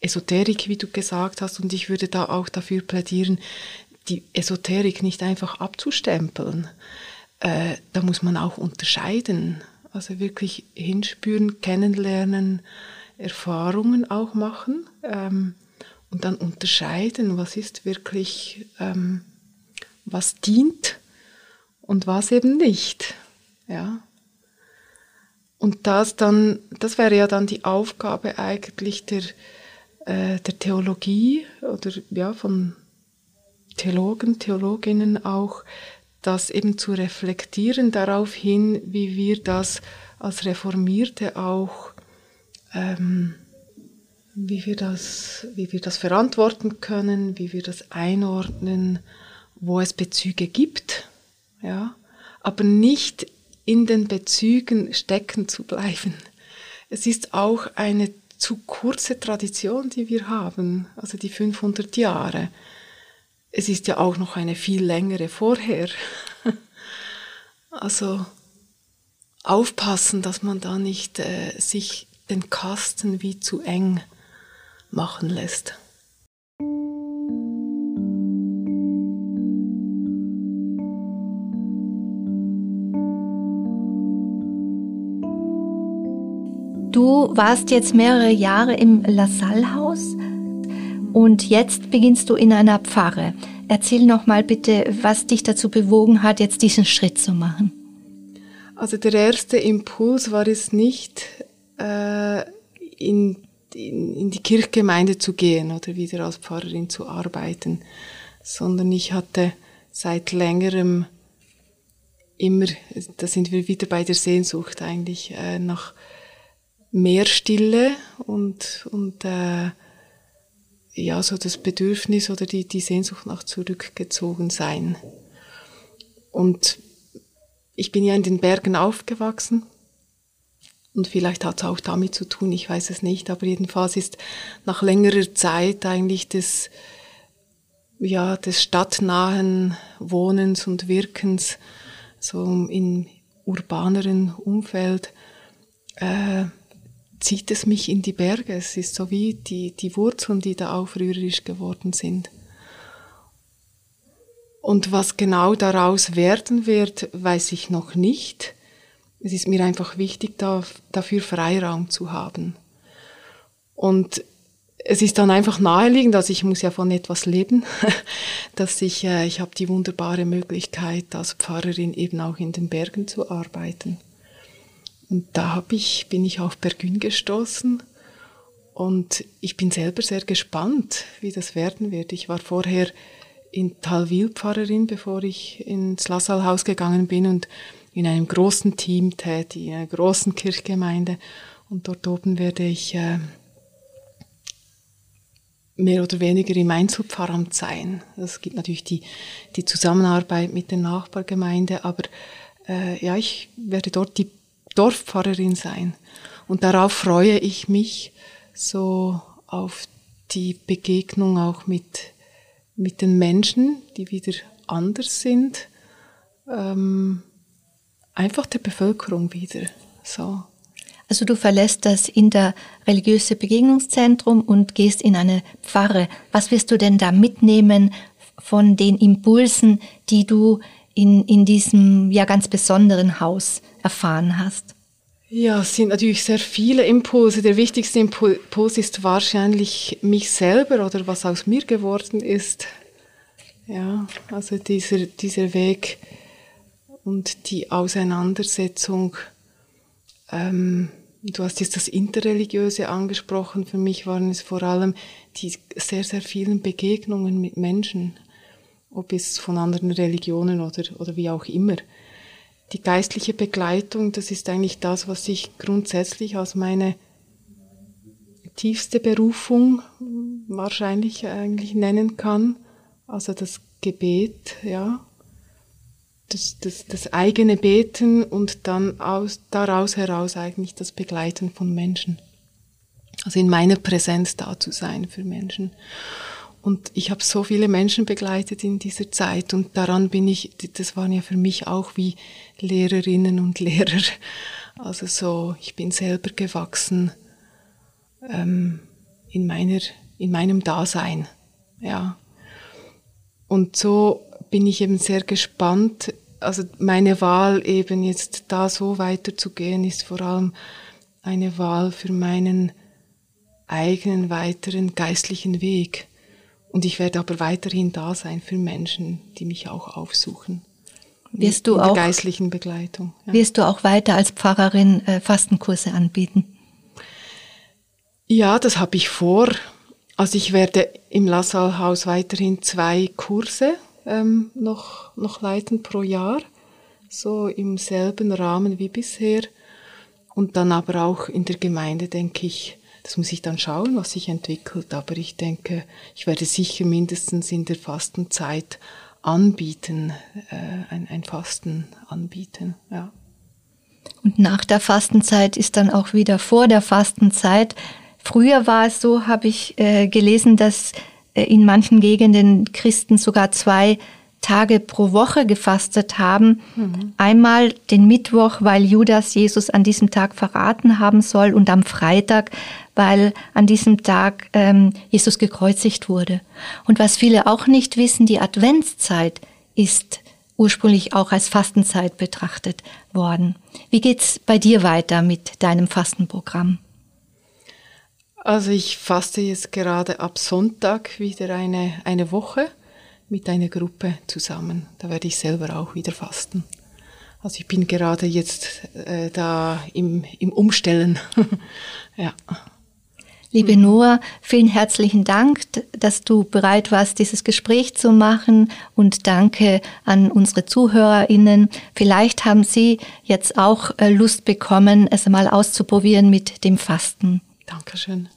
Esoterik, wie du gesagt hast, und ich würde da auch dafür plädieren, die Esoterik nicht einfach abzustempeln. Äh, da muss man auch unterscheiden. Also wirklich hinspüren, kennenlernen, Erfahrungen auch machen ähm, und dann unterscheiden, was ist wirklich, ähm, was dient und was eben nicht. Ja. Und das dann, das wäre ja dann die Aufgabe eigentlich der, äh, der Theologie oder ja, von Theologen, Theologinnen auch, das eben zu reflektieren darauf hin, wie wir das als Reformierte auch, ähm, wie wir das, wie wir das verantworten können, wie wir das einordnen, wo es Bezüge gibt, ja, aber nicht in den Bezügen stecken zu bleiben. Es ist auch eine zu kurze Tradition, die wir haben, also die 500 Jahre. Es ist ja auch noch eine viel längere vorher. Also aufpassen, dass man da nicht äh, sich den Kasten wie zu eng machen lässt. Du warst jetzt mehrere Jahre im LaSalle-Haus und jetzt beginnst du in einer Pfarre. Erzähl noch mal bitte, was dich dazu bewogen hat, jetzt diesen Schritt zu machen. Also der erste Impuls war es nicht, äh, in, in, in die Kirchgemeinde zu gehen oder wieder als Pfarrerin zu arbeiten, sondern ich hatte seit längerem immer, da sind wir wieder bei der Sehnsucht eigentlich, äh, nach mehr Stille und, und äh, ja, so das Bedürfnis oder die, die Sehnsucht nach zurückgezogen sein. Und ich bin ja in den Bergen aufgewachsen und vielleicht hat es auch damit zu tun, ich weiß es nicht, aber jedenfalls ist nach längerer Zeit eigentlich des, ja, des stadtnahen Wohnens und Wirkens so im urbaneren Umfeld äh, zieht es mich in die Berge. Es ist so wie die, die Wurzeln, die da aufrührerisch geworden sind. Und was genau daraus werden wird, weiß ich noch nicht. Es ist mir einfach wichtig, da, dafür Freiraum zu haben. Und es ist dann einfach naheliegend, also ich muss ja von etwas leben, dass ich, äh, ich habe die wunderbare Möglichkeit, als Pfarrerin eben auch in den Bergen zu arbeiten. Und da hab ich, bin ich auf Bergün gestoßen und ich bin selber sehr gespannt, wie das werden wird. Ich war vorher in Talwil Pfarrerin, bevor ich ins Lassalhaus gegangen bin und in einem großen Team tätig, in einer großen Kirchgemeinde. Und dort oben werde ich äh, mehr oder weniger im Einzelpfarramt sein. Es gibt natürlich die, die Zusammenarbeit mit der Nachbargemeinde, aber äh, ja, ich werde dort die Dorfpfarrerin sein. Und darauf freue ich mich so auf die Begegnung auch mit, mit den Menschen, die wieder anders sind. Ähm, einfach der Bevölkerung wieder. So. Also du verlässt das in der religiöse Begegnungszentrum und gehst in eine Pfarre. Was wirst du denn da mitnehmen von den Impulsen, die du in, in diesem ja ganz besonderen Haus erfahren hast? Ja, es sind natürlich sehr viele Impulse. Der wichtigste Impuls ist wahrscheinlich mich selber oder was aus mir geworden ist. Ja, also dieser, dieser Weg und die Auseinandersetzung. Ähm, du hast jetzt das Interreligiöse angesprochen. Für mich waren es vor allem die sehr, sehr vielen Begegnungen mit Menschen ob es von anderen Religionen oder, oder wie auch immer. Die geistliche Begleitung, das ist eigentlich das, was ich grundsätzlich als meine tiefste Berufung wahrscheinlich eigentlich nennen kann. Also das Gebet, ja. Das, das, das eigene Beten und dann aus, daraus heraus eigentlich das Begleiten von Menschen. Also in meiner Präsenz da zu sein für Menschen. Und ich habe so viele Menschen begleitet in dieser Zeit und daran bin ich, das waren ja für mich auch wie Lehrerinnen und Lehrer. Also so, ich bin selber gewachsen ähm, in meiner, in meinem Dasein, ja. Und so bin ich eben sehr gespannt. Also meine Wahl eben jetzt da so weiterzugehen, ist vor allem eine Wahl für meinen eigenen weiteren geistlichen Weg. Und ich werde aber weiterhin da sein für Menschen, die mich auch aufsuchen. Wirst du auch geistlichen Begleitung. Ja. Wirst du auch weiter als Pfarrerin äh, Fastenkurse anbieten? Ja, das habe ich vor. Also ich werde im Lassalhaus weiterhin zwei Kurse ähm, noch, noch leiten pro Jahr, so im selben Rahmen wie bisher. Und dann aber auch in der Gemeinde, denke ich, das muss ich dann schauen, was sich entwickelt. Aber ich denke, ich werde sicher mindestens in der Fastenzeit anbieten, äh, ein, ein Fasten anbieten, ja. Und nach der Fastenzeit ist dann auch wieder vor der Fastenzeit. Früher war es so, habe ich äh, gelesen, dass äh, in manchen Gegenden Christen sogar zwei Tage pro Woche gefastet haben. Mhm. Einmal den Mittwoch, weil Judas Jesus an diesem Tag verraten haben soll und am Freitag, weil an diesem Tag ähm, Jesus gekreuzigt wurde. Und was viele auch nicht wissen, die Adventszeit ist ursprünglich auch als Fastenzeit betrachtet worden. Wie geht's bei dir weiter mit deinem Fastenprogramm? Also ich faste jetzt gerade ab Sonntag wieder eine, eine Woche mit einer Gruppe zusammen. Da werde ich selber auch wieder fasten. Also ich bin gerade jetzt äh, da im, im Umstellen. ja. Liebe mhm. Noah, vielen herzlichen Dank, dass du bereit warst, dieses Gespräch zu machen und danke an unsere Zuhörerinnen. Vielleicht haben Sie jetzt auch äh, Lust bekommen, es mal auszuprobieren mit dem Fasten. Dankeschön.